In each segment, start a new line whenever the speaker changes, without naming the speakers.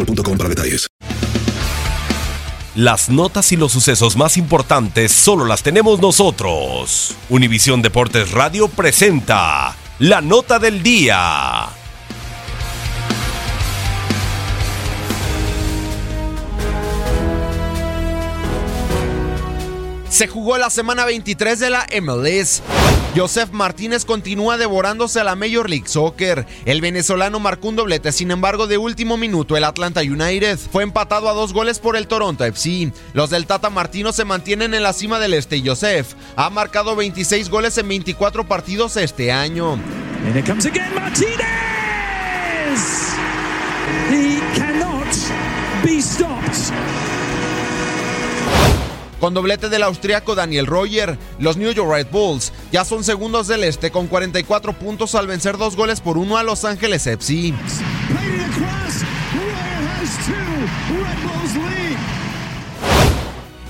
boostmobile.com para detalles.
Las notas y los sucesos más importantes solo las tenemos nosotros. Univisión Deportes Radio presenta la nota del día.
Se jugó la semana 23 de la MLS. Joseph Martínez continúa devorándose a la Major League Soccer. El venezolano marcó un doblete, sin embargo, de último minuto el Atlanta United fue empatado a dos goles por el Toronto FC. Los del Tata Martino se mantienen en la cima del este. Joseph ha marcado 26 goles en 24 partidos este año.
And it comes again, Martinez! He cannot be stopped.
Con doblete del austriaco Daniel Royer, los New York Red Bulls ya son segundos del este con 44 puntos al vencer dos goles por uno a Los Ángeles FC.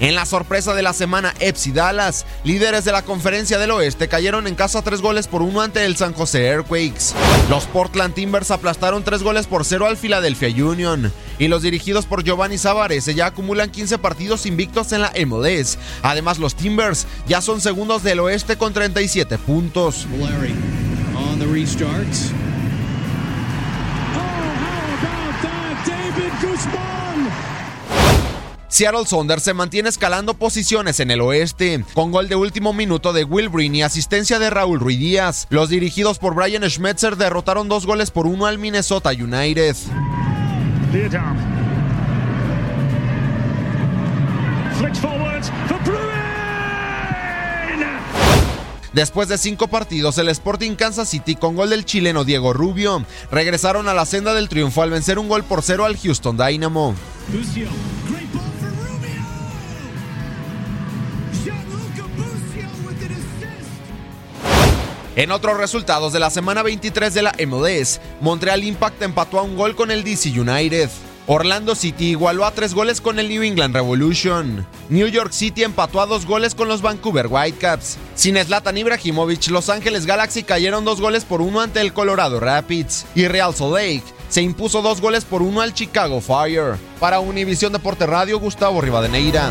En la sorpresa de la semana, Epsi Dallas, líderes de la conferencia del oeste, cayeron en casa tres goles por uno ante el San José Earthquakes. Los Portland Timbers aplastaron tres goles por cero al Philadelphia Union. Y los dirigidos por Giovanni Savarese ya acumulan 15 partidos invictos en la MLS. Además, los Timbers ya son segundos del oeste con 37 puntos.
Larry on the. Oh, how about that? David Guzman.
Seattle Saunders se mantiene escalando posiciones en el oeste, con gol de último minuto de Will Breen y asistencia de Raúl Ruiz Díaz. Los dirigidos por Brian Schmetzer derrotaron dos goles por uno al Minnesota United. Después de cinco partidos, el Sporting Kansas City con gol del chileno Diego Rubio regresaron a la senda del triunfo al vencer un gol por cero al Houston Dynamo. En otros resultados de la semana 23 de la MLS, Montreal Impact empató a un gol con el DC United. Orlando City igualó a tres goles con el New England Revolution. New York City empató a dos goles con los Vancouver Whitecaps. Sin Zlatan Ibrahimovic, Los Ángeles Galaxy cayeron dos goles por uno ante el Colorado Rapids. Y Real Salt Lake se impuso dos goles por uno al Chicago Fire. Para Univisión Deporte Radio, Gustavo Rivadeneira.